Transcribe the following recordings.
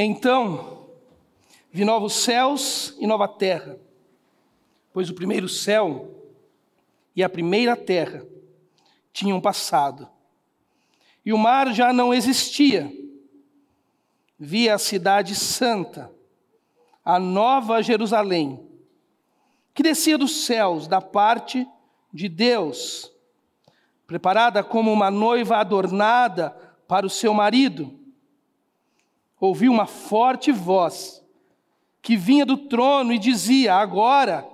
Então vi novos céus e nova terra, pois o primeiro céu e a primeira terra tinham passado, e o mar já não existia. Vi a cidade santa, a nova Jerusalém, que descia dos céus da parte de Deus, preparada como uma noiva adornada para o seu marido ouvi uma forte voz que vinha do trono e dizia: Agora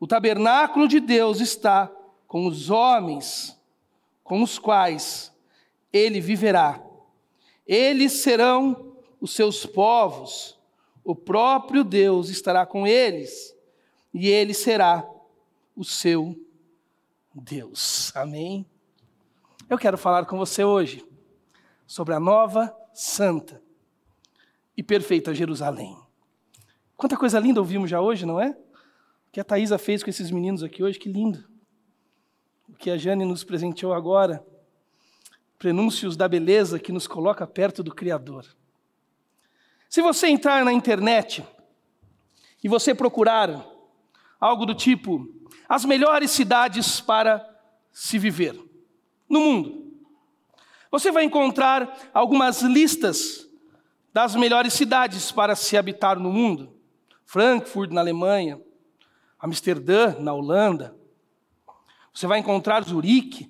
o tabernáculo de Deus está com os homens, com os quais ele viverá. Eles serão os seus povos, o próprio Deus estará com eles, e ele será o seu Deus. Amém? Eu quero falar com você hoje sobre a nova santa e perfeita Jerusalém. Quanta coisa linda ouvimos já hoje, não é? O que a Thaisa fez com esses meninos aqui hoje, que lindo. O que a Jane nos presenteou agora. Prenúncios da beleza que nos coloca perto do Criador. Se você entrar na internet e você procurar algo do tipo as melhores cidades para se viver no mundo, você vai encontrar algumas listas das melhores cidades para se habitar no mundo. Frankfurt, na Alemanha, Amsterdã, na Holanda. Você vai encontrar Zurique,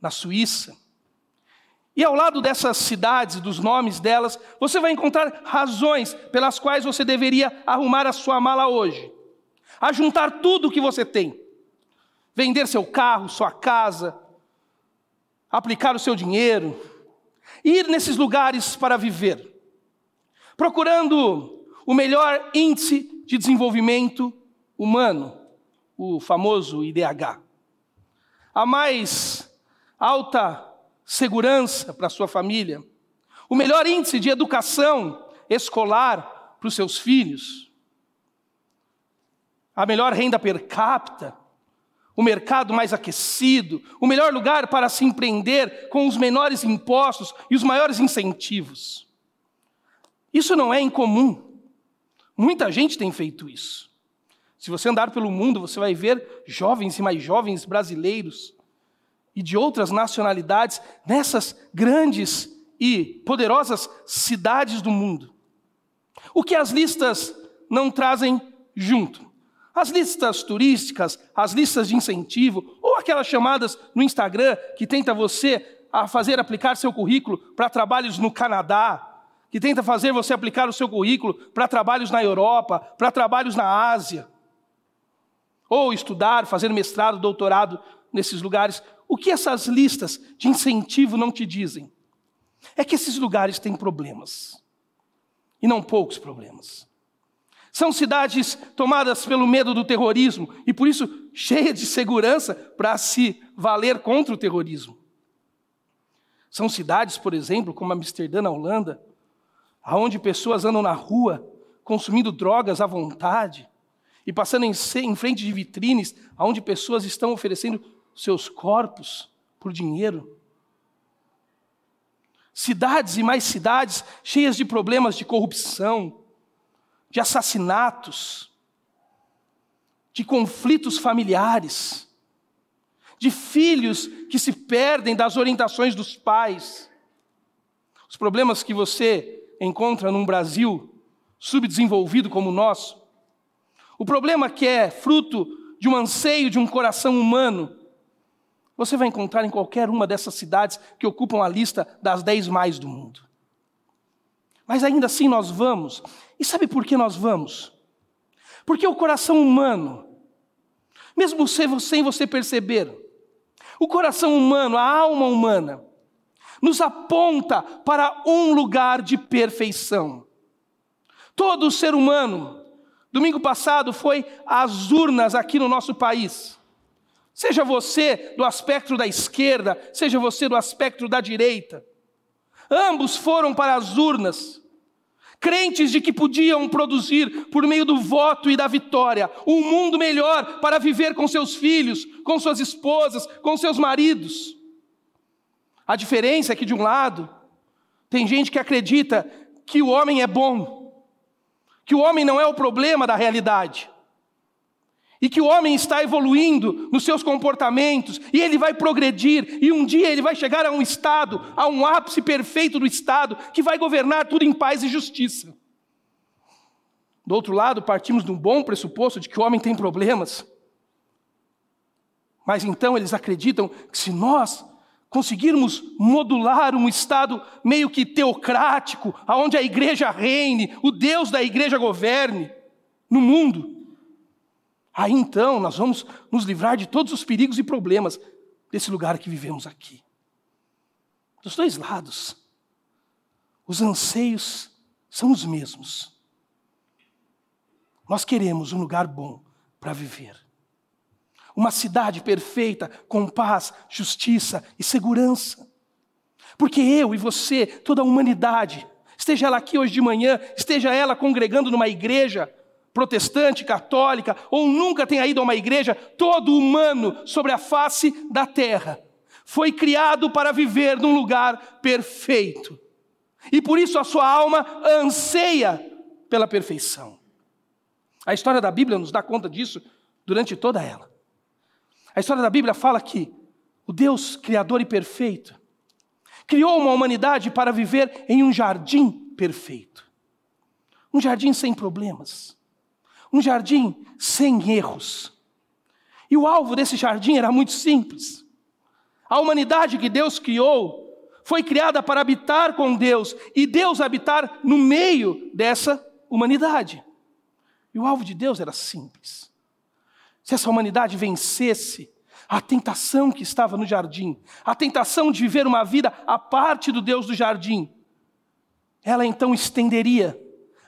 na Suíça. E ao lado dessas cidades, dos nomes delas, você vai encontrar razões pelas quais você deveria arrumar a sua mala hoje. Ajuntar tudo o que você tem. Vender seu carro, sua casa, aplicar o seu dinheiro, ir nesses lugares para viver procurando o melhor índice de desenvolvimento humano, o famoso IDH. A mais alta segurança para a sua família, o melhor índice de educação escolar para os seus filhos, a melhor renda per capita, o mercado mais aquecido, o melhor lugar para se empreender com os menores impostos e os maiores incentivos. Isso não é incomum. Muita gente tem feito isso. Se você andar pelo mundo, você vai ver jovens e mais jovens brasileiros e de outras nacionalidades nessas grandes e poderosas cidades do mundo. O que as listas não trazem junto? As listas turísticas, as listas de incentivo, ou aquelas chamadas no Instagram que tenta você a fazer aplicar seu currículo para trabalhos no Canadá, que tenta fazer você aplicar o seu currículo para trabalhos na Europa, para trabalhos na Ásia, ou estudar, fazer mestrado, doutorado nesses lugares. O que essas listas de incentivo não te dizem? É que esses lugares têm problemas, e não poucos problemas. São cidades tomadas pelo medo do terrorismo e por isso cheias de segurança para se valer contra o terrorismo. São cidades, por exemplo, como Amsterdã, na Holanda, aonde pessoas andam na rua consumindo drogas à vontade e passando em, em frente de vitrines aonde pessoas estão oferecendo seus corpos por dinheiro. Cidades e mais cidades cheias de problemas de corrupção, de assassinatos, de conflitos familiares, de filhos que se perdem das orientações dos pais. Os problemas que você encontra num Brasil subdesenvolvido como o nosso. O problema que é fruto de um anseio de um coração humano, você vai encontrar em qualquer uma dessas cidades que ocupam a lista das dez mais do mundo. Mas ainda assim nós vamos. E sabe por que nós vamos? Porque o coração humano, mesmo sem você perceber, o coração humano, a alma humana, nos aponta para um lugar de perfeição. Todo ser humano, domingo passado foi às urnas aqui no nosso país. Seja você do aspecto da esquerda, seja você do aspecto da direita. Ambos foram para as urnas, crentes de que podiam produzir, por meio do voto e da vitória, um mundo melhor para viver com seus filhos, com suas esposas, com seus maridos. A diferença é que, de um lado, tem gente que acredita que o homem é bom, que o homem não é o problema da realidade, e que o homem está evoluindo nos seus comportamentos, e ele vai progredir, e um dia ele vai chegar a um estado, a um ápice perfeito do estado, que vai governar tudo em paz e justiça. Do outro lado, partimos de um bom pressuposto de que o homem tem problemas. Mas então eles acreditam que se nós conseguirmos modular um estado meio que teocrático, aonde a igreja reine, o Deus da igreja governe no mundo, aí então nós vamos nos livrar de todos os perigos e problemas desse lugar que vivemos aqui. Dos dois lados, os anseios são os mesmos. Nós queremos um lugar bom para viver. Uma cidade perfeita, com paz, justiça e segurança. Porque eu e você, toda a humanidade, esteja ela aqui hoje de manhã, esteja ela congregando numa igreja protestante, católica, ou nunca tenha ido a uma igreja, todo humano sobre a face da terra foi criado para viver num lugar perfeito. E por isso a sua alma anseia pela perfeição. A história da Bíblia nos dá conta disso durante toda ela. A história da Bíblia fala que o Deus criador e perfeito criou uma humanidade para viver em um jardim perfeito. Um jardim sem problemas. Um jardim sem erros. E o alvo desse jardim era muito simples. A humanidade que Deus criou foi criada para habitar com Deus e Deus habitar no meio dessa humanidade. E o alvo de Deus era simples. Se essa humanidade vencesse a tentação que estava no jardim, a tentação de viver uma vida à parte do Deus do jardim, ela então estenderia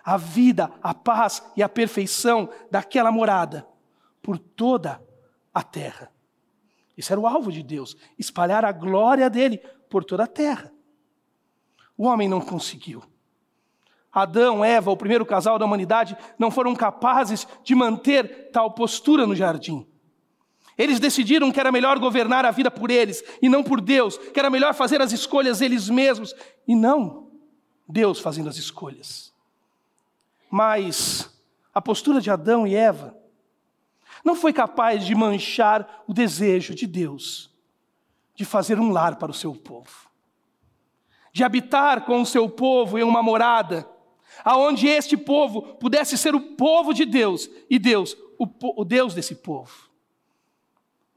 a vida, a paz e a perfeição daquela morada por toda a terra. Esse era o alvo de Deus, espalhar a glória dele por toda a terra. O homem não conseguiu. Adão, Eva, o primeiro casal da humanidade, não foram capazes de manter tal postura no jardim. Eles decidiram que era melhor governar a vida por eles e não por Deus, que era melhor fazer as escolhas eles mesmos e não Deus fazendo as escolhas. Mas a postura de Adão e Eva não foi capaz de manchar o desejo de Deus de fazer um lar para o seu povo, de habitar com o seu povo em uma morada aonde este povo pudesse ser o povo de Deus e Deus, o, o Deus desse povo.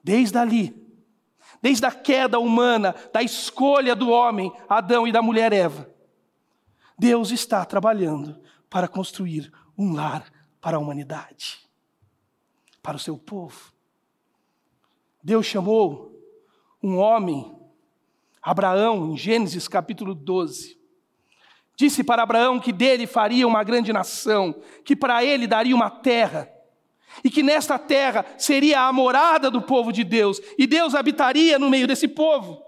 Desde ali, desde a queda humana, da escolha do homem, Adão e da mulher Eva, Deus está trabalhando para construir um lar para a humanidade, para o seu povo. Deus chamou um homem, Abraão, em Gênesis capítulo 12, Disse para Abraão que dele faria uma grande nação, que para ele daria uma terra, e que nesta terra seria a morada do povo de Deus, e Deus habitaria no meio desse povo.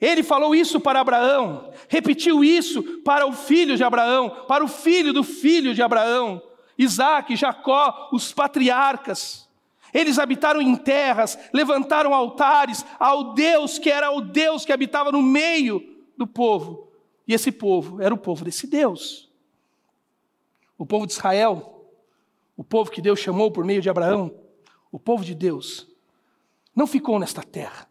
Ele falou isso para Abraão, repetiu isso para o filho de Abraão, para o filho do filho de Abraão, Isaac, Jacó, os patriarcas. Eles habitaram em terras, levantaram altares ao Deus que era o Deus que habitava no meio do povo. E esse povo era o povo desse Deus. O povo de Israel, o povo que Deus chamou por meio de Abraão, o povo de Deus, não ficou nesta terra.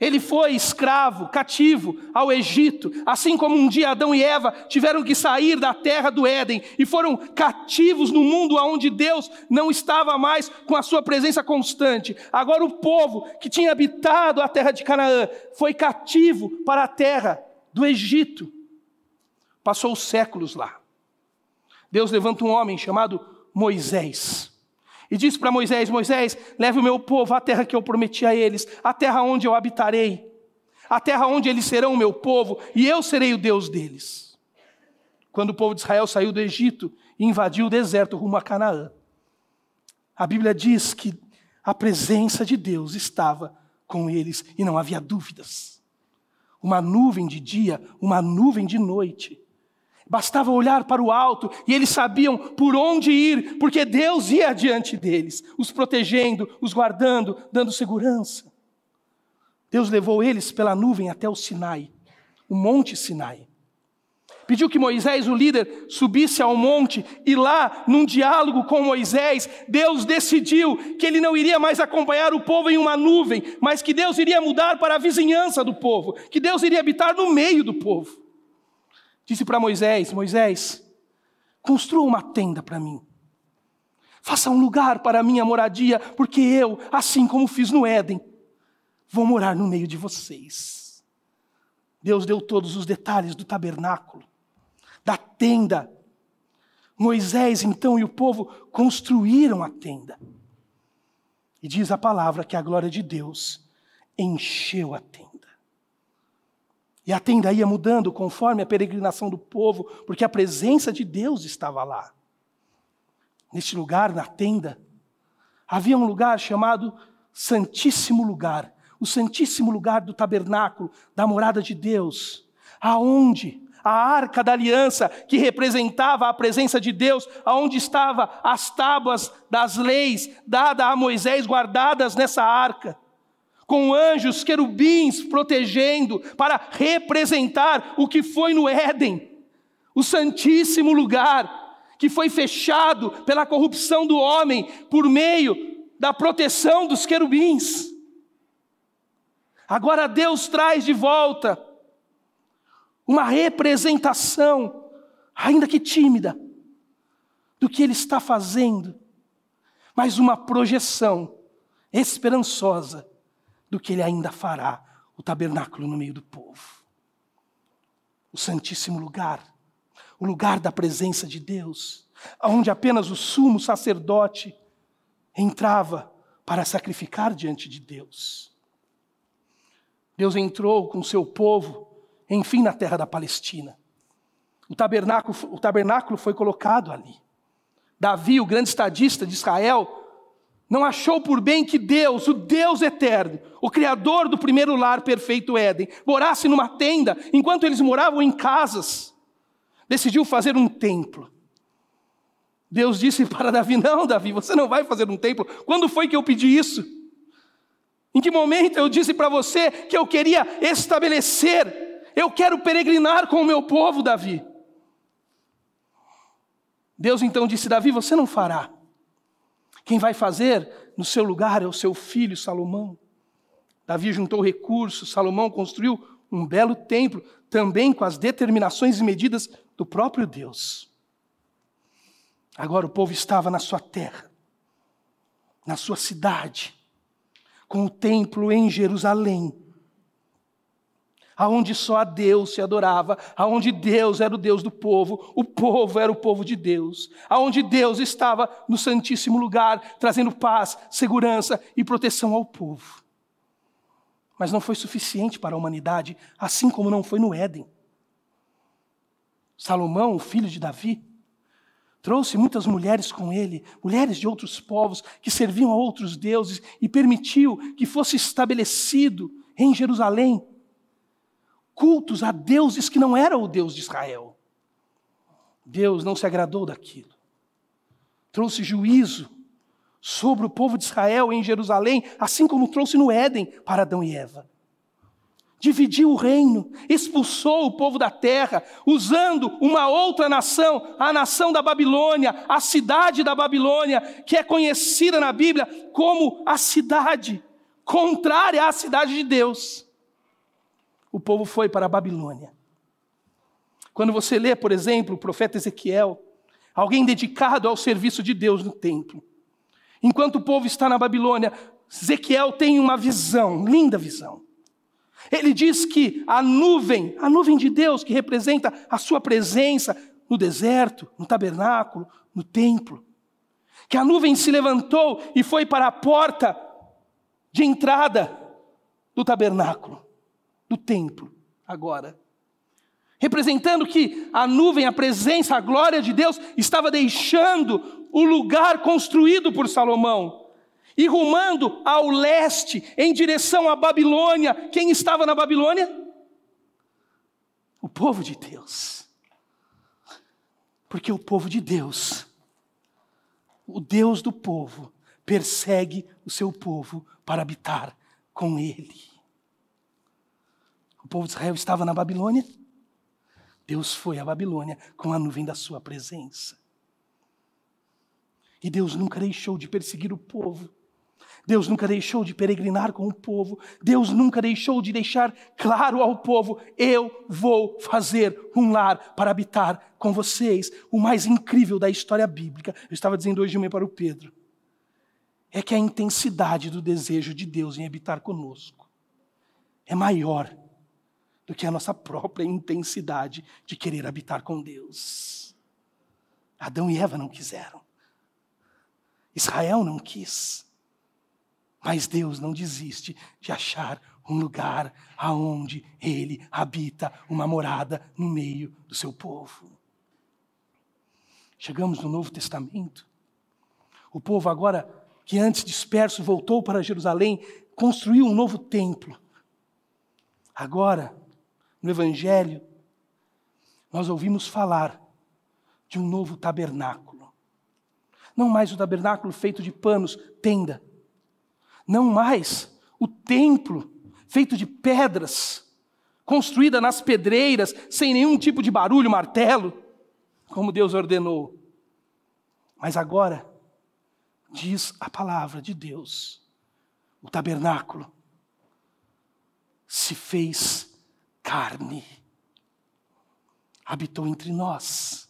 Ele foi escravo, cativo ao Egito, assim como um dia Adão e Eva tiveram que sair da terra do Éden e foram cativos no mundo onde Deus não estava mais com a sua presença constante. Agora o povo que tinha habitado a terra de Canaã foi cativo para a terra do Egito. Passou séculos lá. Deus levanta um homem chamado Moisés. E diz para Moisés: Moisés, leve o meu povo à terra que eu prometi a eles, a terra onde eu habitarei, a terra onde eles serão o meu povo, e eu serei o Deus deles. Quando o povo de Israel saiu do Egito e invadiu o deserto rumo a Canaã, a Bíblia diz que a presença de Deus estava com eles e não havia dúvidas uma nuvem de dia, uma nuvem de noite. Bastava olhar para o alto e eles sabiam por onde ir, porque Deus ia adiante deles, os protegendo, os guardando, dando segurança. Deus levou eles pela nuvem até o Sinai, o Monte Sinai. Pediu que Moisés, o líder, subisse ao monte e lá, num diálogo com Moisés, Deus decidiu que ele não iria mais acompanhar o povo em uma nuvem, mas que Deus iria mudar para a vizinhança do povo, que Deus iria habitar no meio do povo. Disse para Moisés: Moisés, construa uma tenda para mim. Faça um lugar para a minha moradia, porque eu, assim como fiz no Éden, vou morar no meio de vocês. Deus deu todos os detalhes do tabernáculo da tenda. Moisés, então, e o povo construíram a tenda. E diz a palavra que a glória de Deus encheu a tenda. E a tenda ia mudando conforme a peregrinação do povo, porque a presença de Deus estava lá. Neste lugar, na tenda, havia um lugar chamado Santíssimo Lugar, o Santíssimo Lugar do tabernáculo, da morada de Deus, aonde a arca da aliança, que representava a presença de Deus, aonde estavam as tábuas das leis dadas a Moisés, guardadas nessa arca, com anjos, querubins protegendo, para representar o que foi no Éden, o santíssimo lugar, que foi fechado pela corrupção do homem por meio da proteção dos querubins. Agora Deus traz de volta uma representação, ainda que tímida, do que ele está fazendo, mas uma projeção esperançosa do que ele ainda fará, o tabernáculo no meio do povo. O Santíssimo Lugar, o lugar da presença de Deus, onde apenas o sumo sacerdote entrava para sacrificar diante de Deus. Deus entrou com seu povo enfim, na terra da Palestina. O tabernáculo, o tabernáculo foi colocado ali. Davi, o grande estadista de Israel, não achou por bem que Deus, o Deus eterno, o Criador do primeiro lar perfeito Éden, morasse numa tenda enquanto eles moravam em casas. Decidiu fazer um templo. Deus disse para Davi: Não, Davi, você não vai fazer um templo. Quando foi que eu pedi isso? Em que momento eu disse para você que eu queria estabelecer eu quero peregrinar com o meu povo, Davi. Deus então disse: Davi, você não fará. Quem vai fazer no seu lugar é o seu filho Salomão. Davi juntou recursos, Salomão construiu um belo templo, também com as determinações e medidas do próprio Deus. Agora o povo estava na sua terra, na sua cidade, com o templo em Jerusalém aonde só a Deus se adorava, aonde Deus era o Deus do povo, o povo era o povo de Deus, aonde Deus estava no santíssimo lugar, trazendo paz, segurança e proteção ao povo. Mas não foi suficiente para a humanidade, assim como não foi no Éden. Salomão, o filho de Davi, trouxe muitas mulheres com ele, mulheres de outros povos que serviam a outros deuses e permitiu que fosse estabelecido em Jerusalém cultos a deuses que não eram o Deus de Israel. Deus não se agradou daquilo. Trouxe juízo sobre o povo de Israel em Jerusalém, assim como trouxe no Éden para Adão e Eva. Dividiu o reino, expulsou o povo da terra, usando uma outra nação, a nação da Babilônia, a cidade da Babilônia, que é conhecida na Bíblia como a cidade contrária à cidade de Deus o povo foi para a Babilônia. Quando você lê, por exemplo, o profeta Ezequiel, alguém dedicado ao serviço de Deus no templo. Enquanto o povo está na Babilônia, Ezequiel tem uma visão, linda visão. Ele diz que a nuvem, a nuvem de Deus que representa a sua presença no deserto, no tabernáculo, no templo, que a nuvem se levantou e foi para a porta de entrada do tabernáculo do templo agora. Representando que a nuvem, a presença, a glória de Deus estava deixando o lugar construído por Salomão e rumando ao leste, em direção à Babilônia. Quem estava na Babilônia? O povo de Deus. Porque o povo de Deus, o Deus do povo, persegue o seu povo para habitar com ele. O povo de Israel estava na Babilônia. Deus foi à Babilônia com a nuvem da sua presença. E Deus nunca deixou de perseguir o povo. Deus nunca deixou de peregrinar com o povo. Deus nunca deixou de deixar claro ao povo: eu vou fazer um lar para habitar com vocês. O mais incrível da história bíblica, eu estava dizendo hoje de manhã para o Pedro, é que a intensidade do desejo de Deus em habitar conosco é maior do que a nossa própria intensidade de querer habitar com Deus. Adão e Eva não quiseram. Israel não quis. Mas Deus não desiste de achar um lugar aonde ele habita uma morada no meio do seu povo. Chegamos no Novo Testamento. O povo agora que antes disperso voltou para Jerusalém, construiu um novo templo. Agora, no evangelho, nós ouvimos falar de um novo tabernáculo. Não mais o tabernáculo feito de panos, tenda, não mais o templo feito de pedras, construída nas pedreiras, sem nenhum tipo de barulho, martelo, como Deus ordenou. Mas agora, diz a palavra de Deus, o tabernáculo se fez carne, habitou entre nós.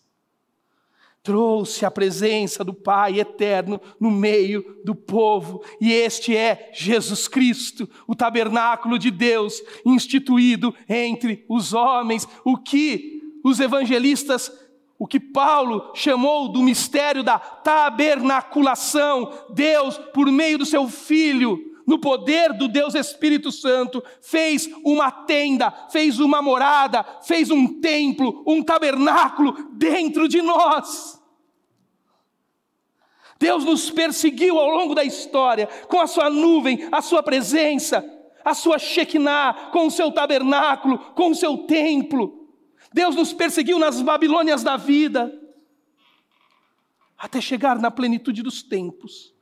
Trouxe a presença do Pai eterno no meio do povo, e este é Jesus Cristo, o tabernáculo de Deus instituído entre os homens, o que os evangelistas, o que Paulo chamou do mistério da tabernaculação, Deus, por meio do seu Filho, no poder do Deus Espírito Santo, fez uma tenda, fez uma morada, fez um templo, um tabernáculo dentro de nós. Deus nos perseguiu ao longo da história com a sua nuvem, a sua presença, a sua Shekinah, com o seu tabernáculo, com o seu templo. Deus nos perseguiu nas Babilônias da vida, até chegar na plenitude dos tempos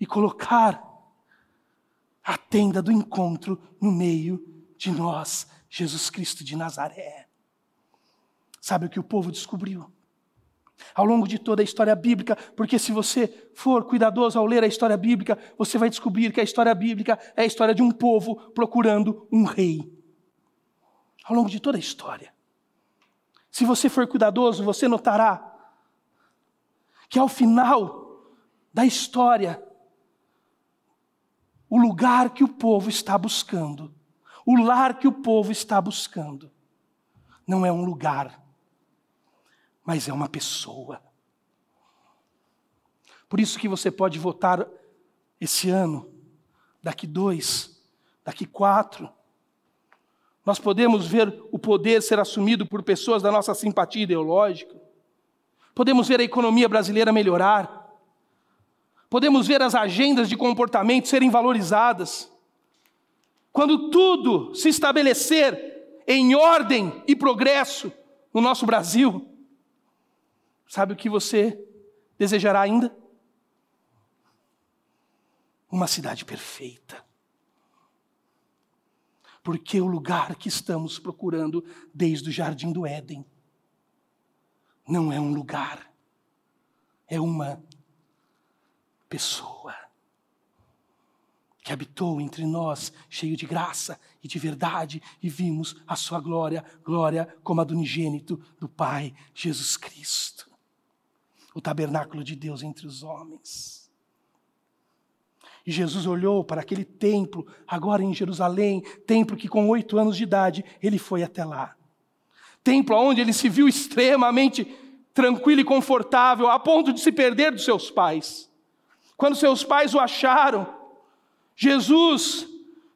e colocar a tenda do encontro no meio de nós, Jesus Cristo de Nazaré. Sabe o que o povo descobriu? Ao longo de toda a história bíblica, porque se você for cuidadoso ao ler a história bíblica, você vai descobrir que a história bíblica é a história de um povo procurando um rei. Ao longo de toda a história. Se você for cuidadoso, você notará que ao final da história, o lugar que o povo está buscando, o lar que o povo está buscando, não é um lugar, mas é uma pessoa. Por isso que você pode votar esse ano, daqui dois, daqui quatro. Nós podemos ver o poder ser assumido por pessoas da nossa simpatia ideológica. Podemos ver a economia brasileira melhorar. Podemos ver as agendas de comportamento serem valorizadas. Quando tudo se estabelecer em ordem e progresso no nosso Brasil, sabe o que você desejará ainda? Uma cidade perfeita. Porque o lugar que estamos procurando desde o jardim do Éden não é um lugar, é uma pessoa que habitou entre nós, cheio de graça e de verdade, e vimos a sua glória, glória como a do unigênito do Pai, Jesus Cristo. O tabernáculo de Deus entre os homens. E Jesus olhou para aquele templo, agora em Jerusalém, templo que com oito anos de idade ele foi até lá. Templo onde ele se viu extremamente tranquilo e confortável, a ponto de se perder dos seus pais. Quando seus pais o acharam, Jesus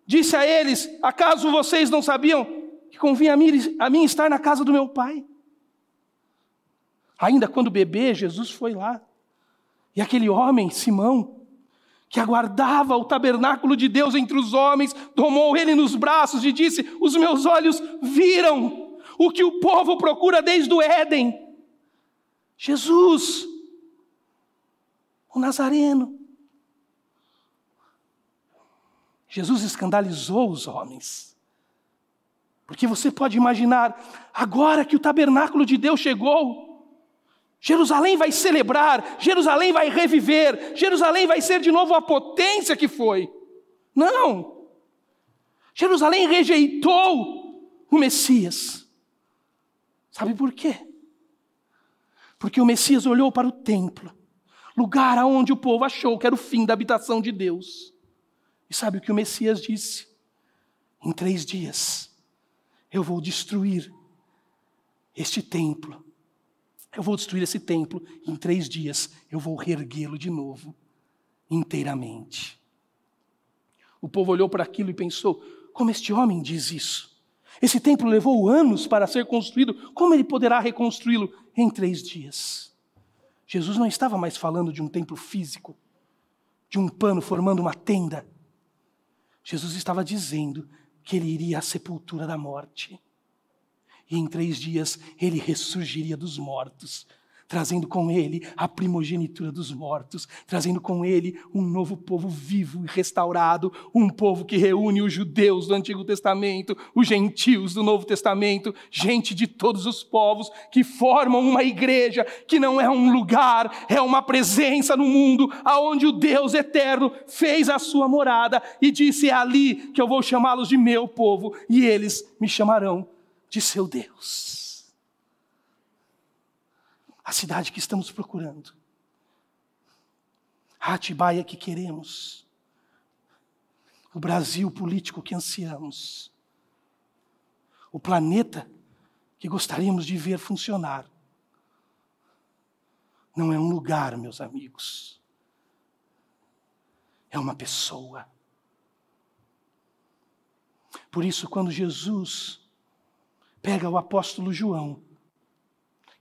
disse a eles: Acaso vocês não sabiam que convinha a mim, a mim estar na casa do meu pai? Ainda quando bebê, Jesus foi lá. E aquele homem, Simão, que aguardava o tabernáculo de Deus entre os homens, tomou ele nos braços e disse: Os meus olhos viram o que o povo procura desde o Éden. Jesus, o Nazareno. Jesus escandalizou os homens. Porque você pode imaginar, agora que o tabernáculo de Deus chegou, Jerusalém vai celebrar, Jerusalém vai reviver, Jerusalém vai ser de novo a potência que foi. Não! Jerusalém rejeitou o Messias. Sabe por quê? Porque o Messias olhou para o templo, lugar aonde o povo achou que era o fim da habitação de Deus. E sabe o que o Messias disse? Em três dias eu vou destruir este templo. Eu vou destruir esse templo. Em três dias eu vou reerguê-lo de novo, inteiramente. O povo olhou para aquilo e pensou: como este homem diz isso? Esse templo levou anos para ser construído, como ele poderá reconstruí-lo em três dias? Jesus não estava mais falando de um templo físico, de um pano formando uma tenda. Jesus estava dizendo que ele iria à sepultura da morte. E em três dias ele ressurgiria dos mortos, trazendo com ele a primogenitura dos mortos, trazendo com ele um novo povo vivo e restaurado, um povo que reúne os judeus do Antigo Testamento, os gentios do Novo Testamento, gente de todos os povos que formam uma igreja que não é um lugar, é uma presença no mundo, aonde o Deus eterno fez a sua morada e disse: "É ali que eu vou chamá-los de meu povo e eles me chamarão de seu Deus" a cidade que estamos procurando, a Atibaia que queremos, o Brasil político que ansiamos, o planeta que gostaríamos de ver funcionar. Não é um lugar, meus amigos, é uma pessoa. Por isso, quando Jesus pega o apóstolo João,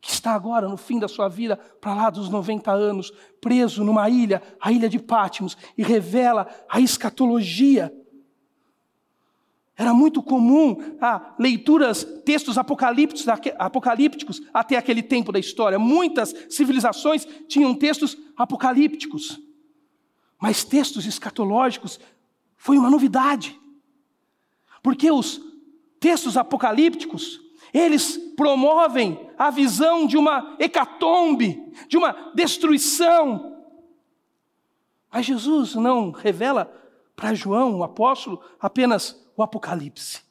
que está agora no fim da sua vida, para lá dos 90 anos, preso numa ilha, a ilha de Pátimos, e revela a escatologia. Era muito comum ah, leituras, textos apocalípticos, apocalípticos até aquele tempo da história. Muitas civilizações tinham textos apocalípticos. Mas textos escatológicos foi uma novidade. Porque os textos apocalípticos eles promovem a visão de uma hecatombe, de uma destruição. Mas Jesus não revela para João, o apóstolo, apenas o Apocalipse.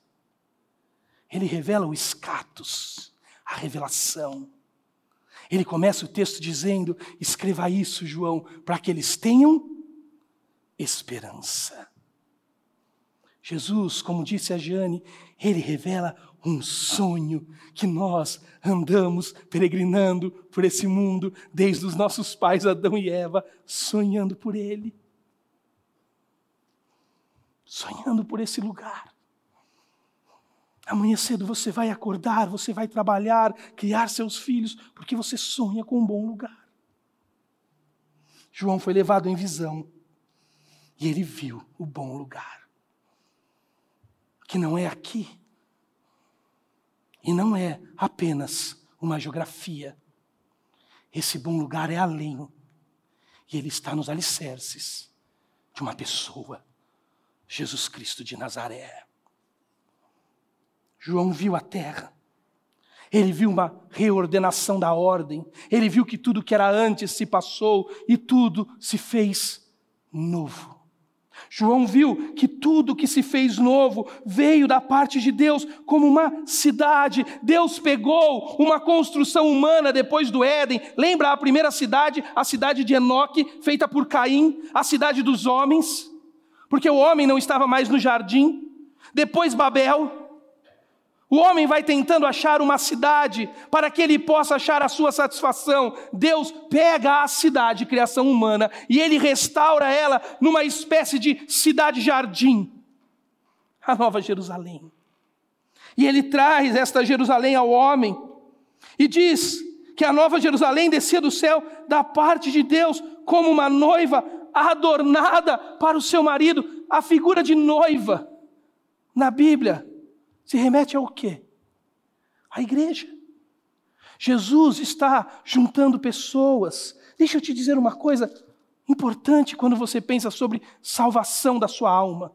Ele revela o escatos, a revelação. Ele começa o texto dizendo: escreva isso, João, para que eles tenham esperança. Jesus, como disse a Jane, ele revela um sonho que nós andamos peregrinando por esse mundo desde os nossos pais Adão e Eva, sonhando por ele. Sonhando por esse lugar. Amanhã cedo você vai acordar, você vai trabalhar, criar seus filhos, porque você sonha com um bom lugar. João foi levado em visão e ele viu o bom lugar. Que não é aqui, e não é apenas uma geografia. Esse bom lugar é além. E ele está nos alicerces de uma pessoa, Jesus Cristo de Nazaré. João viu a terra. Ele viu uma reordenação da ordem. Ele viu que tudo que era antes se passou e tudo se fez novo. João viu que tudo que se fez novo veio da parte de Deus como uma cidade. Deus pegou uma construção humana depois do Éden. Lembra a primeira cidade, a cidade de Enoque, feita por Caim, a cidade dos homens? Porque o homem não estava mais no jardim. Depois Babel, o homem vai tentando achar uma cidade para que ele possa achar a sua satisfação. Deus pega a cidade, criação humana, e ele restaura ela numa espécie de cidade-jardim a Nova Jerusalém. E ele traz esta Jerusalém ao homem e diz que a Nova Jerusalém descia do céu da parte de Deus como uma noiva adornada para o seu marido. A figura de noiva na Bíblia se remete ao quê? À igreja. Jesus está juntando pessoas. Deixa eu te dizer uma coisa importante quando você pensa sobre salvação da sua alma.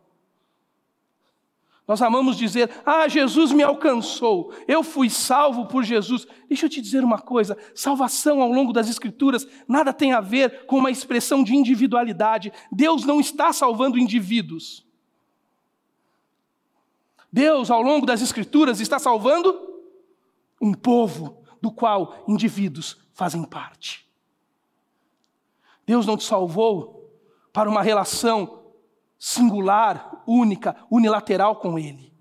Nós amamos dizer: Ah, Jesus me alcançou, eu fui salvo por Jesus. Deixa eu te dizer uma coisa: salvação ao longo das Escrituras nada tem a ver com uma expressão de individualidade. Deus não está salvando indivíduos. Deus, ao longo das Escrituras, está salvando um povo do qual indivíduos fazem parte. Deus não te salvou para uma relação singular, única, unilateral com Ele.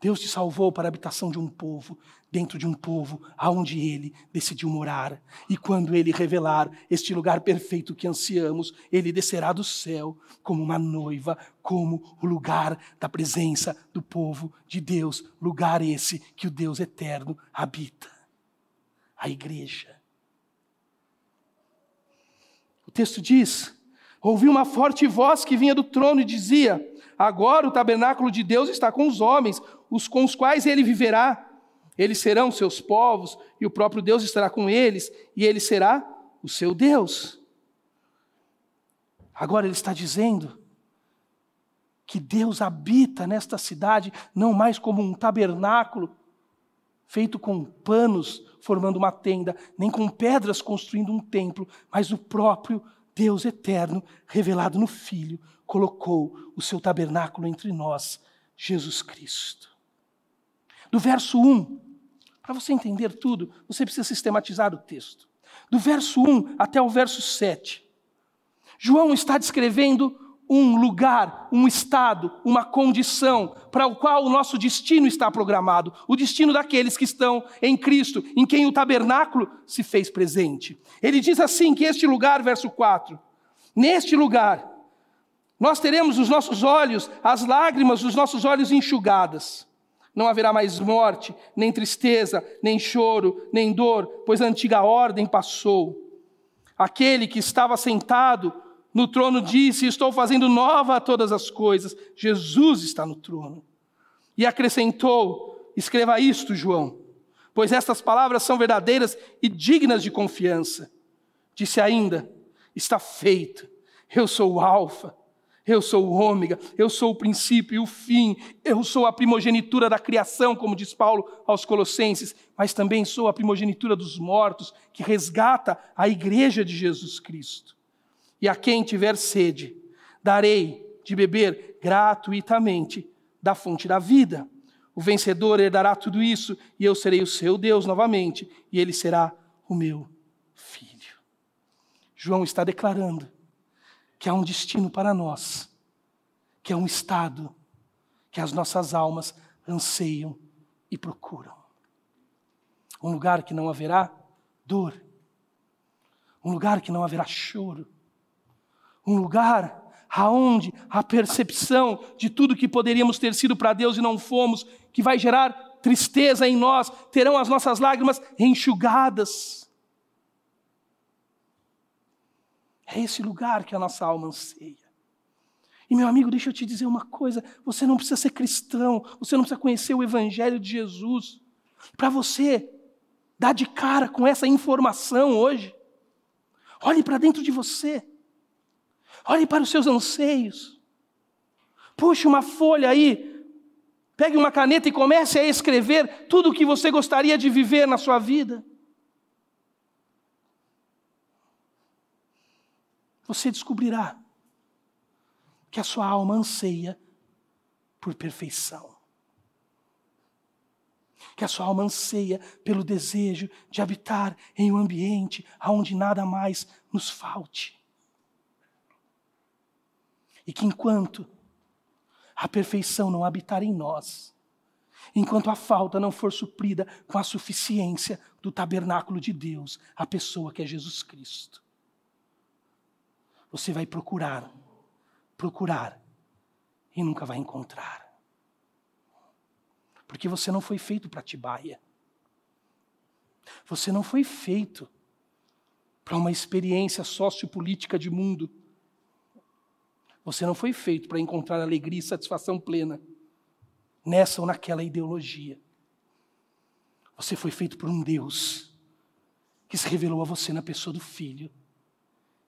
Deus te salvou para a habitação de um povo, dentro de um povo aonde Ele decidiu morar. E quando Ele revelar este lugar perfeito que ansiamos, Ele descerá do céu como uma noiva, como o lugar da presença do povo de Deus, lugar esse que o Deus eterno habita. A igreja. O texto diz Ouvi uma forte voz que vinha do trono e dizia: Agora o tabernáculo de Deus está com os homens, os com os quais ele viverá. Eles serão seus povos, e o próprio Deus estará com eles, e ele será o seu Deus. Agora ele está dizendo que Deus habita nesta cidade não mais como um tabernáculo feito com panos formando uma tenda, nem com pedras construindo um templo, mas o próprio Deus eterno, revelado no Filho, colocou o seu tabernáculo entre nós, Jesus Cristo. Do verso 1, para você entender tudo, você precisa sistematizar o texto. Do verso 1 até o verso 7, João está descrevendo um lugar, um estado, uma condição para o qual o nosso destino está programado, o destino daqueles que estão em Cristo, em quem o tabernáculo se fez presente. Ele diz assim que este lugar, verso 4, neste lugar nós teremos os nossos olhos, as lágrimas dos nossos olhos enxugadas. Não haverá mais morte, nem tristeza, nem choro, nem dor, pois a antiga ordem passou. Aquele que estava sentado no trono disse: Estou fazendo nova todas as coisas. Jesus está no trono. E acrescentou: Escreva isto, João, pois estas palavras são verdadeiras e dignas de confiança. Disse ainda: Está feito. Eu sou o Alfa, eu sou o Ômega, eu sou o princípio e o fim, eu sou a primogenitura da criação, como diz Paulo aos Colossenses, mas também sou a primogenitura dos mortos, que resgata a igreja de Jesus Cristo e a quem tiver sede, darei de beber gratuitamente da fonte da vida. O vencedor herdará tudo isso, e eu serei o seu Deus novamente, e ele será o meu filho. João está declarando que há um destino para nós, que é um estado que as nossas almas anseiam e procuram. Um lugar que não haverá dor, um lugar que não haverá choro, um lugar aonde a percepção de tudo que poderíamos ter sido para Deus e não fomos, que vai gerar tristeza em nós, terão as nossas lágrimas enxugadas. É esse lugar que a nossa alma anseia. E meu amigo, deixa eu te dizer uma coisa: você não precisa ser cristão, você não precisa conhecer o Evangelho de Jesus, para você dar de cara com essa informação hoje. Olhe para dentro de você. Olhe para os seus anseios. Puxe uma folha aí, pegue uma caneta e comece a escrever tudo o que você gostaria de viver na sua vida. Você descobrirá que a sua alma anseia por perfeição. Que a sua alma anseia pelo desejo de habitar em um ambiente onde nada mais nos falte. E que enquanto a perfeição não habitar em nós, enquanto a falta não for suprida com a suficiência do tabernáculo de Deus, a pessoa que é Jesus Cristo, você vai procurar, procurar e nunca vai encontrar. Porque você não foi feito para Tibaia. Você não foi feito para uma experiência sociopolítica de mundo. Você não foi feito para encontrar alegria e satisfação plena nessa ou naquela ideologia. Você foi feito por um Deus que se revelou a você na pessoa do Filho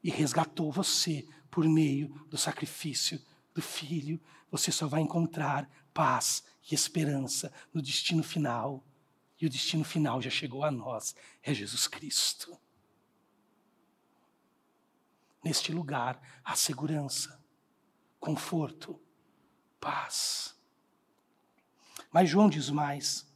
e resgatou você por meio do sacrifício do Filho, você só vai encontrar paz e esperança no destino final. E o destino final já chegou a nós, é Jesus Cristo. Neste lugar há segurança, conforto, paz. Mas João diz mais.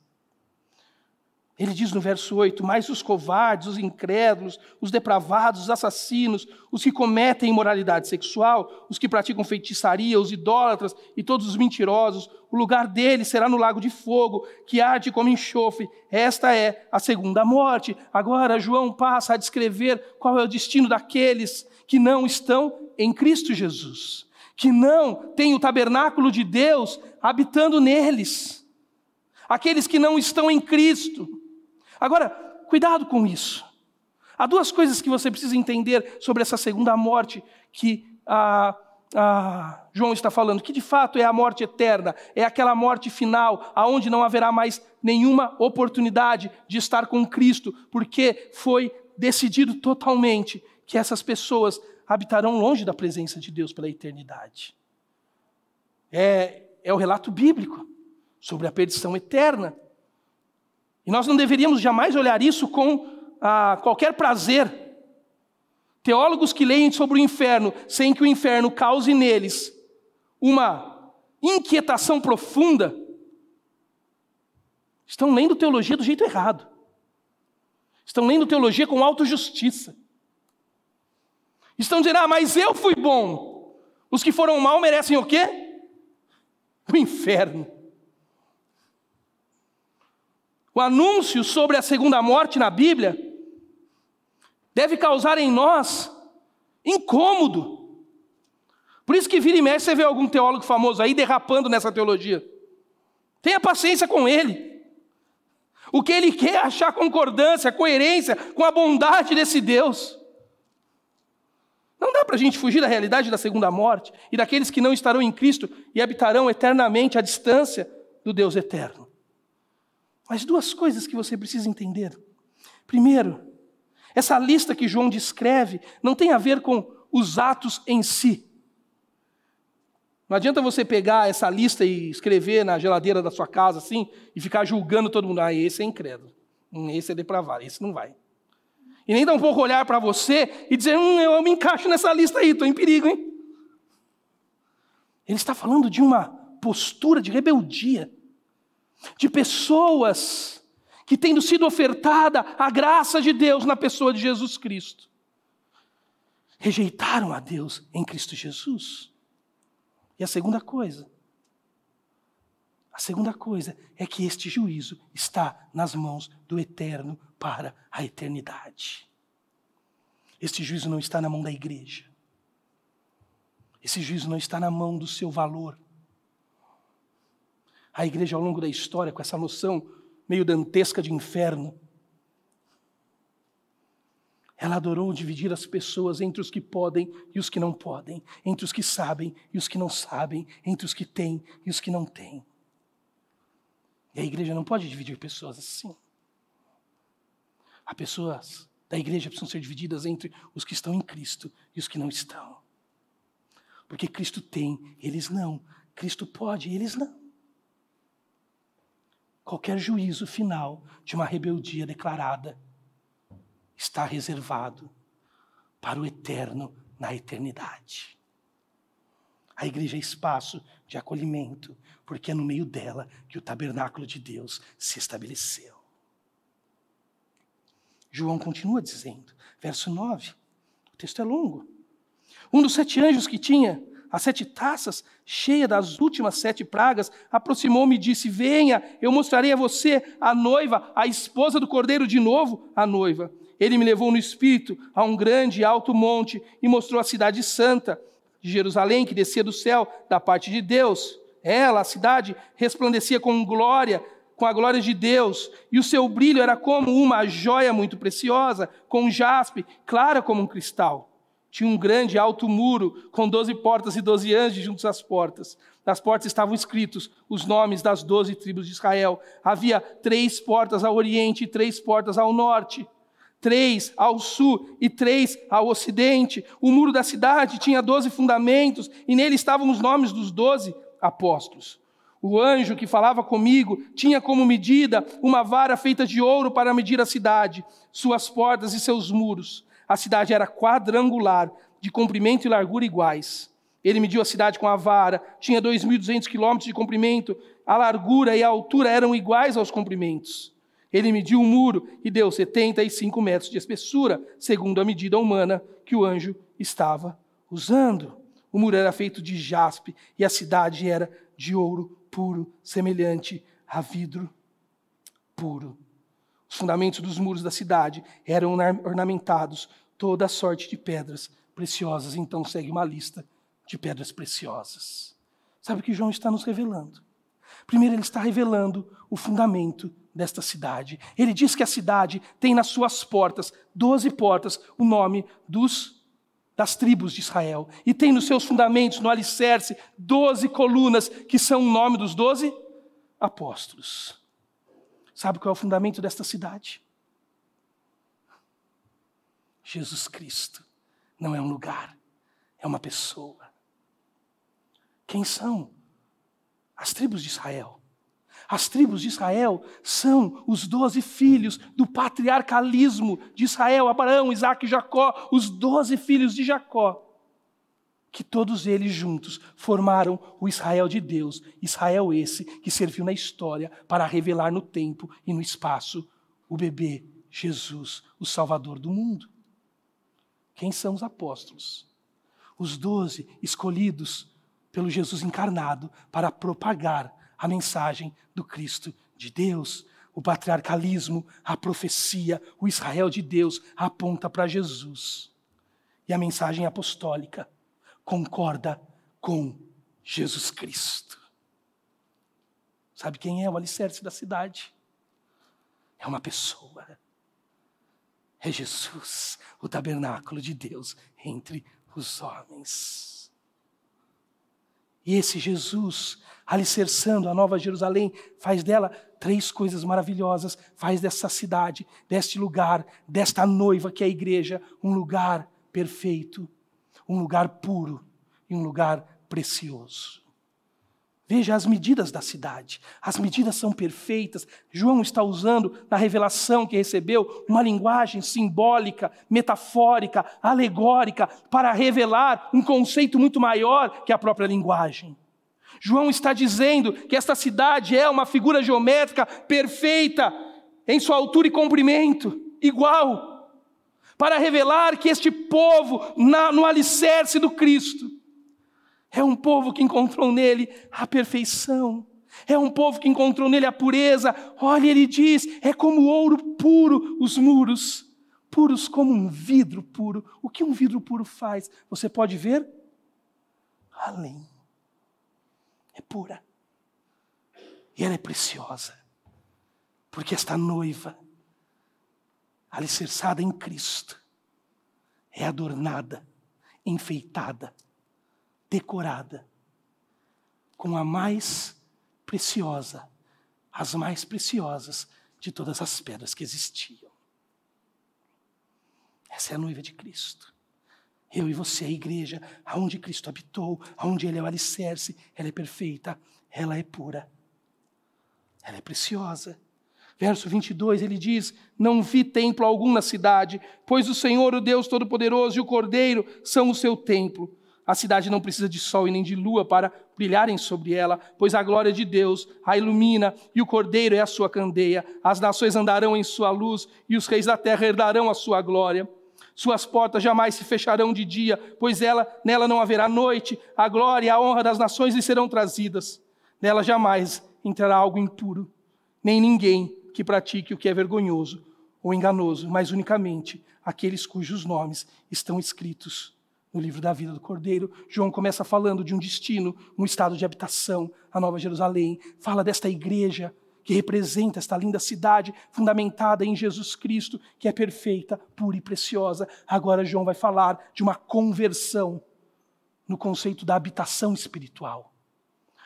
Ele diz no verso 8: Mas os covardes, os incrédulos, os depravados, os assassinos, os que cometem imoralidade sexual, os que praticam feitiçaria, os idólatras e todos os mentirosos, o lugar deles será no lago de fogo, que arde como enxofre. Esta é a segunda morte. Agora, João passa a descrever qual é o destino daqueles que não estão em Cristo Jesus, que não têm o tabernáculo de Deus habitando neles, aqueles que não estão em Cristo. Agora, cuidado com isso. Há duas coisas que você precisa entender sobre essa segunda morte que João está falando, que de fato é a morte eterna, é aquela morte final, aonde não haverá mais nenhuma oportunidade de estar com Cristo, porque foi decidido totalmente que essas pessoas habitarão longe da presença de Deus pela eternidade. É, é o relato bíblico sobre a perdição eterna. E nós não deveríamos jamais olhar isso com ah, qualquer prazer. Teólogos que leem sobre o inferno sem que o inferno cause neles uma inquietação profunda, estão lendo teologia do jeito errado. Estão lendo teologia com autojustiça. Estão dizendo, ah, mas eu fui bom. Os que foram mal merecem o quê? O inferno. O anúncio sobre a segunda morte na Bíblia deve causar em nós incômodo. Por isso que vira e mexe você vê algum teólogo famoso aí derrapando nessa teologia. Tenha paciência com ele. O que ele quer é achar concordância, coerência com a bondade desse Deus. Não dá para a gente fugir da realidade da segunda morte e daqueles que não estarão em Cristo e habitarão eternamente à distância do Deus eterno. Mas duas coisas que você precisa entender. Primeiro, essa lista que João descreve não tem a ver com os atos em si. Não adianta você pegar essa lista e escrever na geladeira da sua casa assim e ficar julgando todo mundo. Ah, esse é incrédulo. Hum, esse é depravado. Esse não vai. E nem um pouco olhar para você e dizer, hum, eu me encaixo nessa lista aí, estou em perigo, hein? Ele está falando de uma postura de rebeldia, de pessoas que, tendo sido ofertada a graça de Deus na pessoa de Jesus Cristo, rejeitaram a Deus em Cristo Jesus. E a segunda coisa, a segunda coisa é que este juízo está nas mãos do Eterno para a eternidade. Este juízo não está na mão da igreja. Esse juízo não está na mão do seu valor. A igreja, ao longo da história, com essa noção meio dantesca de inferno, ela adorou dividir as pessoas entre os que podem e os que não podem, entre os que sabem e os que não sabem, entre os que têm e os que não têm. E a igreja não pode dividir pessoas assim. As pessoas da igreja precisam ser divididas entre os que estão em Cristo e os que não estão. Porque Cristo tem, eles não. Cristo pode, eles não. Qualquer juízo final de uma rebeldia declarada está reservado para o eterno na eternidade. A igreja é espaço de acolhimento, porque é no meio dela que o tabernáculo de Deus se estabeleceu. João continua dizendo, verso 9, o texto é longo. Um dos sete anjos que tinha as sete taças, cheia das últimas sete pragas, aproximou-me e disse: Venha, eu mostrarei a você a noiva, a esposa do cordeiro, de novo a noiva. Ele me levou no espírito a um grande e alto monte e mostrou a cidade santa de Jerusalém, que descia do céu da parte de Deus. Ela, a cidade, resplandecia com glória com a glória de Deus, e o seu brilho era como uma joia muito preciosa, com jaspe, clara como um cristal. Tinha um grande alto muro, com doze portas e doze anjos juntos às portas. Nas portas estavam escritos os nomes das doze tribos de Israel. Havia três portas ao oriente e três portas ao norte. três ao sul e três ao ocidente. O muro da cidade tinha doze fundamentos, e nele estavam os nomes dos doze apóstolos. O anjo que falava comigo tinha como medida uma vara feita de ouro para medir a cidade, suas portas e seus muros. A cidade era quadrangular, de comprimento e largura iguais. Ele mediu a cidade com a vara, tinha 2.200 quilômetros de comprimento, a largura e a altura eram iguais aos comprimentos. Ele mediu o muro e deu 75 metros de espessura, segundo a medida humana que o anjo estava usando. O muro era feito de jaspe e a cidade era de ouro puro, semelhante a vidro puro. Os fundamentos dos muros da cidade eram ornamentados toda sorte de pedras preciosas. Então segue uma lista de pedras preciosas. Sabe o que João está nos revelando? Primeiro, ele está revelando o fundamento desta cidade. Ele diz que a cidade tem nas suas portas, doze portas, o nome dos das tribos de Israel. E tem nos seus fundamentos, no alicerce, doze colunas, que são o nome dos doze apóstolos. Sabe qual é o fundamento desta cidade? Jesus Cristo. Não é um lugar, é uma pessoa. Quem são? As tribos de Israel. As tribos de Israel são os doze filhos do patriarcalismo de Israel, Abraão, Isaac e Jacó, os doze filhos de Jacó, que todos eles juntos formaram o Israel de Deus, Israel esse que serviu na história para revelar no tempo e no espaço o bebê Jesus, o Salvador do mundo. Quem são os apóstolos? Os doze escolhidos pelo Jesus encarnado para propagar a mensagem do Cristo de Deus. O patriarcalismo, a profecia, o Israel de Deus aponta para Jesus. E a mensagem apostólica concorda com Jesus Cristo. Sabe quem é o alicerce da cidade? É uma pessoa. É Jesus, o tabernáculo de Deus entre os homens. E esse Jesus, alicerçando a Nova Jerusalém, faz dela três coisas maravilhosas: faz dessa cidade, deste lugar, desta noiva que é a igreja, um lugar perfeito, um lugar puro e um lugar precioso. Veja as medidas da cidade. As medidas são perfeitas. João está usando, na revelação que recebeu, uma linguagem simbólica, metafórica, alegórica, para revelar um conceito muito maior que a própria linguagem. João está dizendo que esta cidade é uma figura geométrica perfeita, em sua altura e comprimento, igual, para revelar que este povo, na, no alicerce do Cristo, é um povo que encontrou nele a perfeição. É um povo que encontrou nele a pureza. Olha, ele diz: é como ouro puro os muros, puros como um vidro puro. O que um vidro puro faz? Você pode ver? Além. É pura. E ela é preciosa. Porque esta noiva, alicerçada em Cristo, é adornada, enfeitada decorada com a mais preciosa, as mais preciosas de todas as pedras que existiam. Essa é a noiva de Cristo. Eu e você, a igreja, aonde Cristo habitou, aonde Ele é o alicerce, ela é perfeita, ela é pura, ela é preciosa. Verso 22, ele diz: Não vi templo algum na cidade, pois o Senhor, o Deus Todo-Poderoso e o Cordeiro são o seu templo. A cidade não precisa de sol e nem de lua para brilharem sobre ela, pois a glória de Deus a ilumina e o cordeiro é a sua candeia. As nações andarão em sua luz e os reis da terra herdarão a sua glória. Suas portas jamais se fecharão de dia, pois ela, nela não haverá noite. A glória e a honra das nações lhe serão trazidas. Nela jamais entrará algo impuro, nem ninguém que pratique o que é vergonhoso ou enganoso, mas unicamente aqueles cujos nomes estão escritos no livro da vida do Cordeiro, João começa falando de um destino, um estado de habitação, a Nova Jerusalém. Fala desta igreja que representa esta linda cidade fundamentada em Jesus Cristo, que é perfeita, pura e preciosa. Agora João vai falar de uma conversão no conceito da habitação espiritual.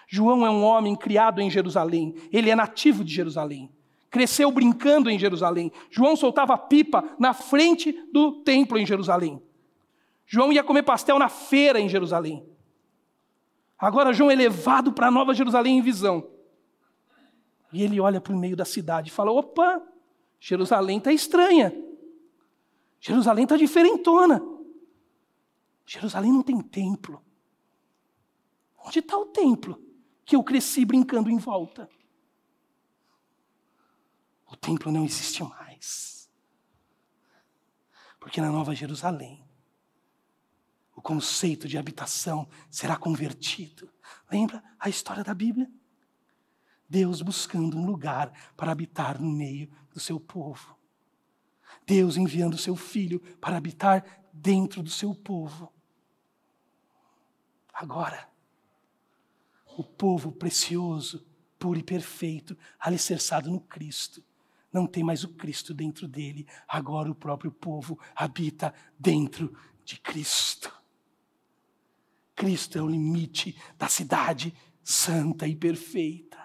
João é um homem criado em Jerusalém, ele é nativo de Jerusalém. Cresceu brincando em Jerusalém. João soltava pipa na frente do templo em Jerusalém. João ia comer pastel na feira em Jerusalém. Agora João é levado para Nova Jerusalém em visão. E ele olha para o meio da cidade e fala: opa, Jerusalém está estranha. Jerusalém está diferentona. Jerusalém não tem templo. Onde está o templo que eu cresci brincando em volta? O templo não existe mais. Porque na Nova Jerusalém, o conceito de habitação será convertido. Lembra a história da Bíblia? Deus buscando um lugar para habitar no meio do seu povo. Deus enviando o seu filho para habitar dentro do seu povo. Agora, o povo precioso, puro e perfeito, alicerçado no Cristo, não tem mais o Cristo dentro dele, agora o próprio povo habita dentro de Cristo. Cristo é o limite da cidade santa e perfeita.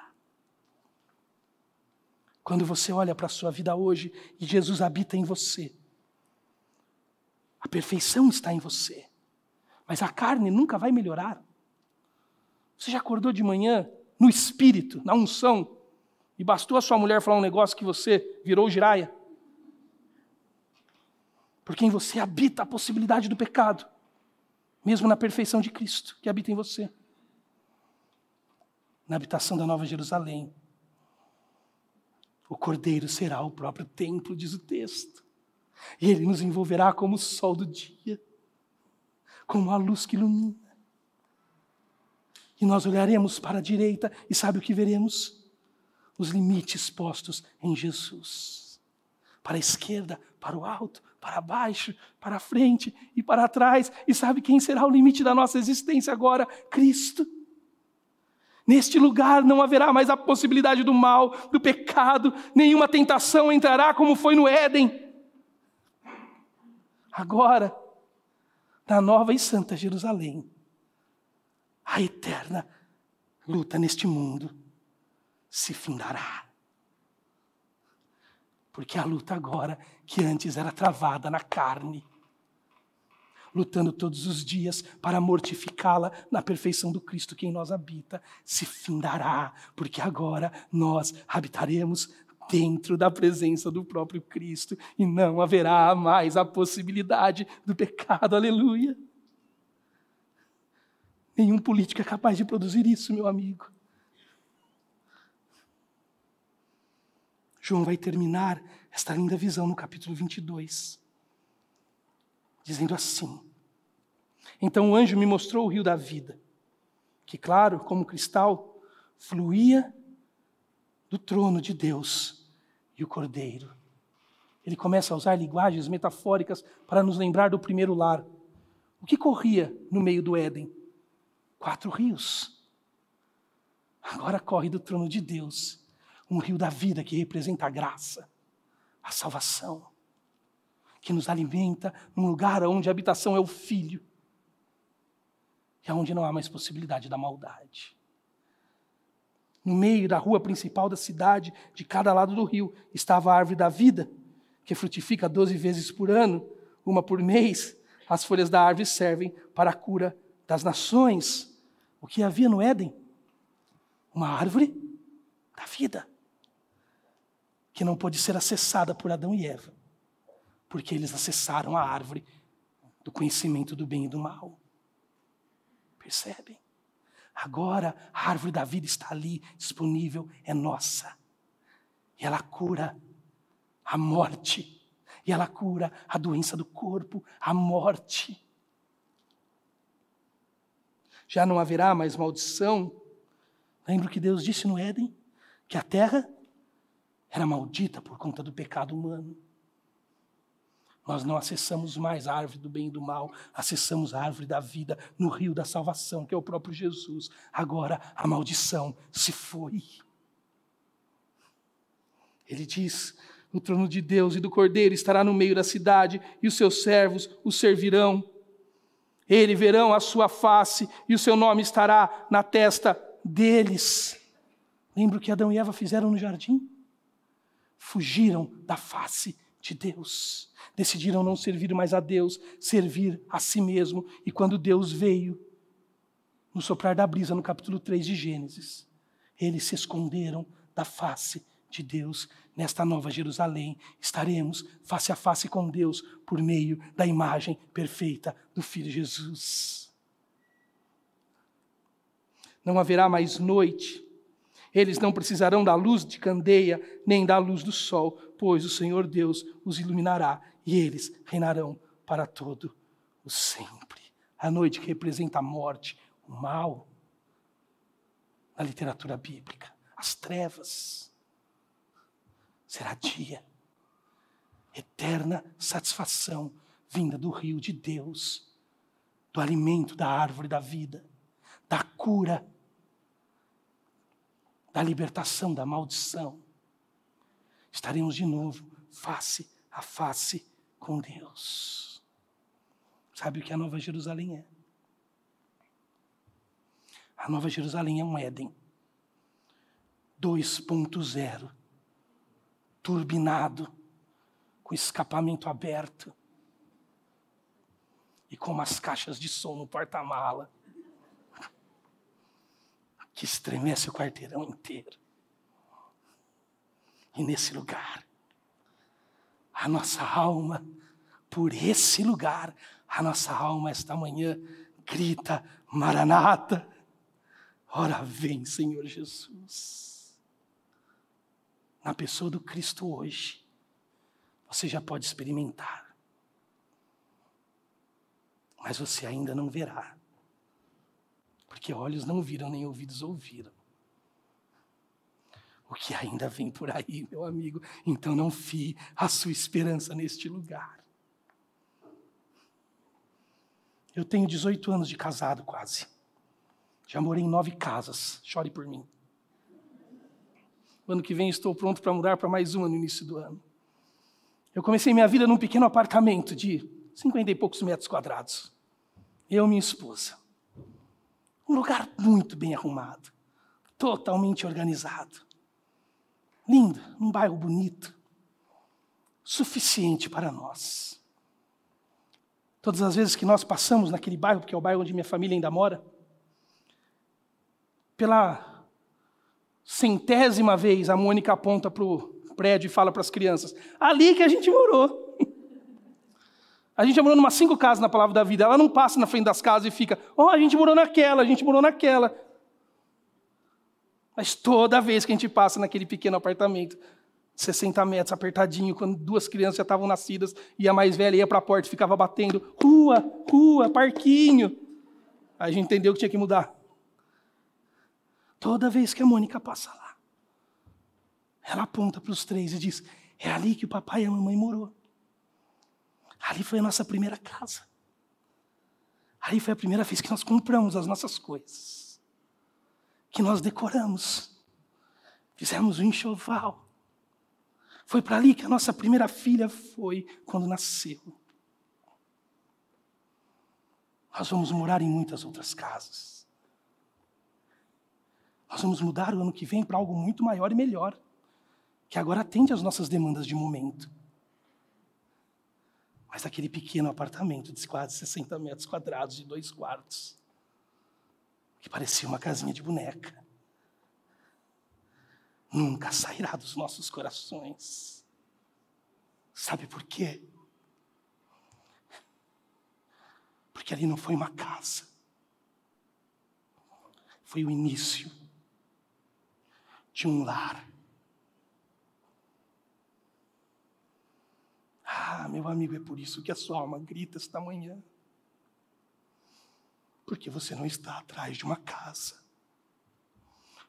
Quando você olha para a sua vida hoje e Jesus habita em você, a perfeição está em você, mas a carne nunca vai melhorar. Você já acordou de manhã no espírito, na unção, e bastou a sua mulher falar um negócio que você virou giraia. Porque em você habita a possibilidade do pecado, mesmo na perfeição de Cristo que habita em você. Na habitação da Nova Jerusalém, o Cordeiro será o próprio templo, diz o texto. E ele nos envolverá como o sol do dia, como a luz que ilumina. E nós olharemos para a direita e sabe o que veremos? Os limites postos em Jesus. Para a esquerda, para o alto, para baixo, para frente e para trás. E sabe quem será o limite da nossa existência agora? Cristo. Neste lugar não haverá mais a possibilidade do mal, do pecado, nenhuma tentação entrará como foi no Éden. Agora, na nova e santa Jerusalém, a eterna luta neste mundo se findará. Porque a luta agora, que antes era travada na carne, lutando todos os dias para mortificá-la na perfeição do Cristo que em nós habita, se findará, porque agora nós habitaremos dentro da presença do próprio Cristo e não haverá mais a possibilidade do pecado. Aleluia. Nenhum político é capaz de produzir isso, meu amigo. João vai terminar esta linda visão no capítulo 22, dizendo assim: Então o anjo me mostrou o rio da vida, que, claro, como cristal, fluía do trono de Deus e o cordeiro. Ele começa a usar linguagens metafóricas para nos lembrar do primeiro lar. O que corria no meio do Éden? Quatro rios. Agora corre do trono de Deus um rio da vida que representa a graça, a salvação, que nos alimenta num lugar onde a habitação é o Filho e onde não há mais possibilidade da maldade. No meio da rua principal da cidade, de cada lado do rio, estava a árvore da vida, que frutifica doze vezes por ano, uma por mês. As folhas da árvore servem para a cura das nações. O que havia no Éden? Uma árvore da vida que não pôde ser acessada por Adão e Eva, porque eles acessaram a árvore do conhecimento do bem e do mal. Percebem? Agora a árvore da vida está ali, disponível, é nossa. E ela cura a morte, e ela cura a doença do corpo, a morte. Já não haverá mais maldição. Lembra o que Deus disse no Éden? Que a terra era maldita por conta do pecado humano. Nós não acessamos mais a árvore do bem e do mal, acessamos a árvore da vida no rio da salvação, que é o próprio Jesus. Agora a maldição se foi. Ele diz: o trono de Deus e do Cordeiro estará no meio da cidade, e os seus servos o servirão. Ele verão a sua face, e o seu nome estará na testa deles. Lembra o que Adão e Eva fizeram no jardim? Fugiram da face de Deus. Decidiram não servir mais a Deus, servir a si mesmo. E quando Deus veio, no soprar da brisa, no capítulo 3 de Gênesis, eles se esconderam da face de Deus. Nesta nova Jerusalém, estaremos face a face com Deus por meio da imagem perfeita do Filho Jesus. Não haverá mais noite, eles não precisarão da luz de candeia, nem da luz do sol, pois o Senhor Deus os iluminará e eles reinarão para todo o sempre. A noite que representa a morte, o mal, na literatura bíblica, as trevas. Será dia, eterna satisfação vinda do rio de Deus, do alimento da árvore da vida, da cura da libertação da maldição, estaremos de novo face a face com Deus. Sabe o que a Nova Jerusalém é? A Nova Jerusalém é um Éden 2.0, turbinado, com escapamento aberto e com umas caixas de som no porta-mala que estremece o quarteirão inteiro. E nesse lugar, a nossa alma, por esse lugar, a nossa alma esta manhã grita: Maranata, ora vem, Senhor Jesus. Na pessoa do Cristo hoje, você já pode experimentar, mas você ainda não verá porque olhos não viram, nem ouvidos ouviram. O que ainda vem por aí, meu amigo, então não fie a sua esperança neste lugar. Eu tenho 18 anos de casado quase. Já morei em nove casas. Chore por mim. O ano que vem estou pronto para mudar para mais uma no início do ano. Eu comecei minha vida num pequeno apartamento de 50 e poucos metros quadrados. Eu e minha esposa. Um lugar muito bem arrumado, totalmente organizado. Lindo, um bairro bonito, suficiente para nós. Todas as vezes que nós passamos naquele bairro, porque é o bairro onde minha família ainda mora, pela centésima vez a Mônica aponta para o prédio e fala para as crianças: ali que a gente morou. A gente já morou numa cinco casas na palavra da vida. Ela não passa na frente das casas e fica, oh, a gente morou naquela, a gente morou naquela. Mas toda vez que a gente passa naquele pequeno apartamento, 60 metros, apertadinho, quando duas crianças já estavam nascidas e a mais velha ia para a porta e ficava batendo: rua, rua, parquinho. Aí a gente entendeu que tinha que mudar. Toda vez que a Mônica passa lá, ela aponta para os três e diz: é ali que o papai e a mamãe morou. Ali foi a nossa primeira casa. Ali foi a primeira vez que nós compramos as nossas coisas. Que nós decoramos. Fizemos um enxoval. Foi para ali que a nossa primeira filha foi quando nasceu. Nós vamos morar em muitas outras casas. Nós vamos mudar o ano que vem para algo muito maior e melhor, que agora atende às nossas demandas de momento. Mas aquele pequeno apartamento de quase 60 metros quadrados, de dois quartos, que parecia uma casinha de boneca, nunca sairá dos nossos corações. Sabe por quê? Porque ali não foi uma casa, foi o início de um lar Ah, meu amigo, é por isso que a sua alma grita esta manhã. Porque você não está atrás de uma casa,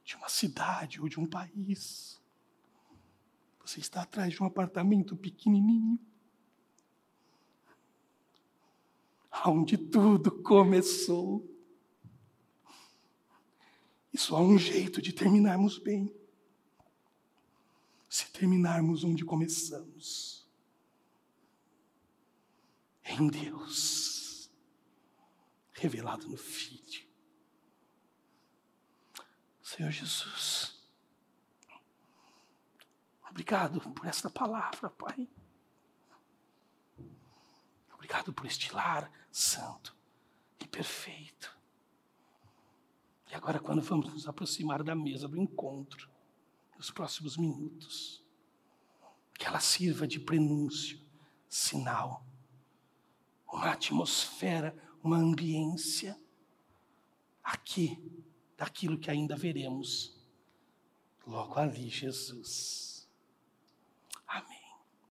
de uma cidade ou de um país. Você está atrás de um apartamento pequenininho. Onde tudo começou. E só há um jeito de terminarmos bem. Se terminarmos onde começamos em Deus, revelado no Filho. Senhor Jesus, Obrigado por esta palavra, Pai. Obrigado por este lar santo e perfeito. E agora, quando vamos nos aproximar da mesa do encontro, nos próximos minutos, que ela sirva de prenúncio, sinal, uma atmosfera, uma ambiência aqui daquilo que ainda veremos. Logo ali, Jesus.